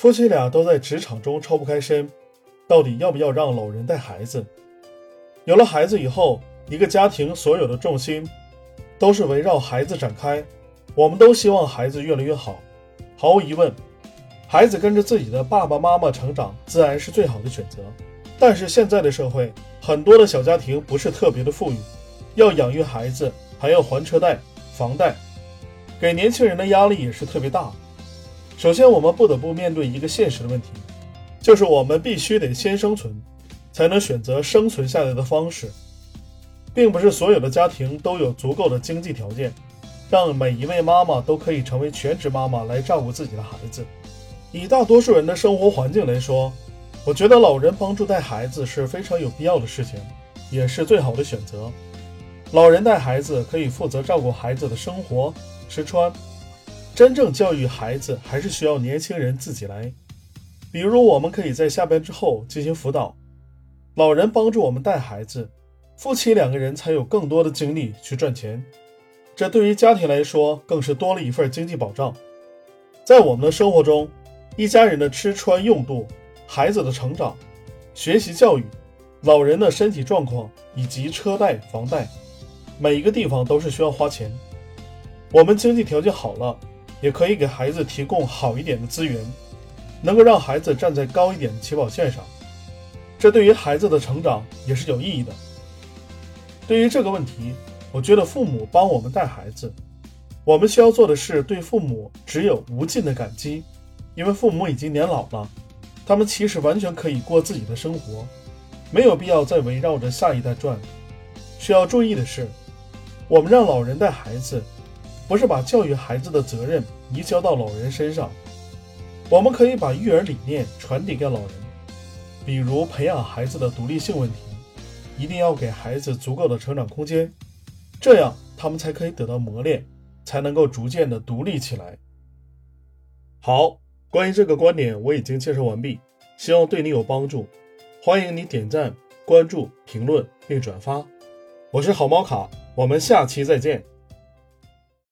夫妻俩都在职场中抽不开身，到底要不要让老人带孩子？有了孩子以后，一个家庭所有的重心都是围绕孩子展开。我们都希望孩子越来越好，毫无疑问，孩子跟着自己的爸爸妈妈成长，自然是最好的选择。但是现在的社会，很多的小家庭不是特别的富裕，要养育孩子，还要还车贷、房贷，给年轻人的压力也是特别大。首先，我们不得不面对一个现实的问题，就是我们必须得先生存，才能选择生存下来的方式，并不是所有的家庭都有足够的经济条件。让每一位妈妈都可以成为全职妈妈来照顾自己的孩子。以大多数人的生活环境来说，我觉得老人帮助带孩子是非常有必要的事情，也是最好的选择。老人带孩子可以负责照顾孩子的生活、吃穿，真正教育孩子还是需要年轻人自己来。比如，我们可以在下班之后进行辅导，老人帮助我们带孩子，夫妻两个人才有更多的精力去赚钱。这对于家庭来说，更是多了一份经济保障。在我们的生活中，一家人的吃穿用度、孩子的成长、学习教育、老人的身体状况以及车贷、房贷，每一个地方都是需要花钱。我们经济条件好了，也可以给孩子提供好一点的资源，能够让孩子站在高一点的起跑线上。这对于孩子的成长也是有意义的。对于这个问题。我觉得父母帮我们带孩子，我们需要做的是对父母只有无尽的感激，因为父母已经年老了，他们其实完全可以过自己的生活，没有必要再围绕着下一代转。需要注意的是，我们让老人带孩子，不是把教育孩子的责任移交到老人身上，我们可以把育儿理念传递给老人，比如培养孩子的独立性问题，一定要给孩子足够的成长空间。这样，他们才可以得到磨练，才能够逐渐的独立起来。好，关于这个观点我已经介绍完毕，希望对你有帮助。欢迎你点赞、关注、评论并转发。我是好猫卡，我们下期再见。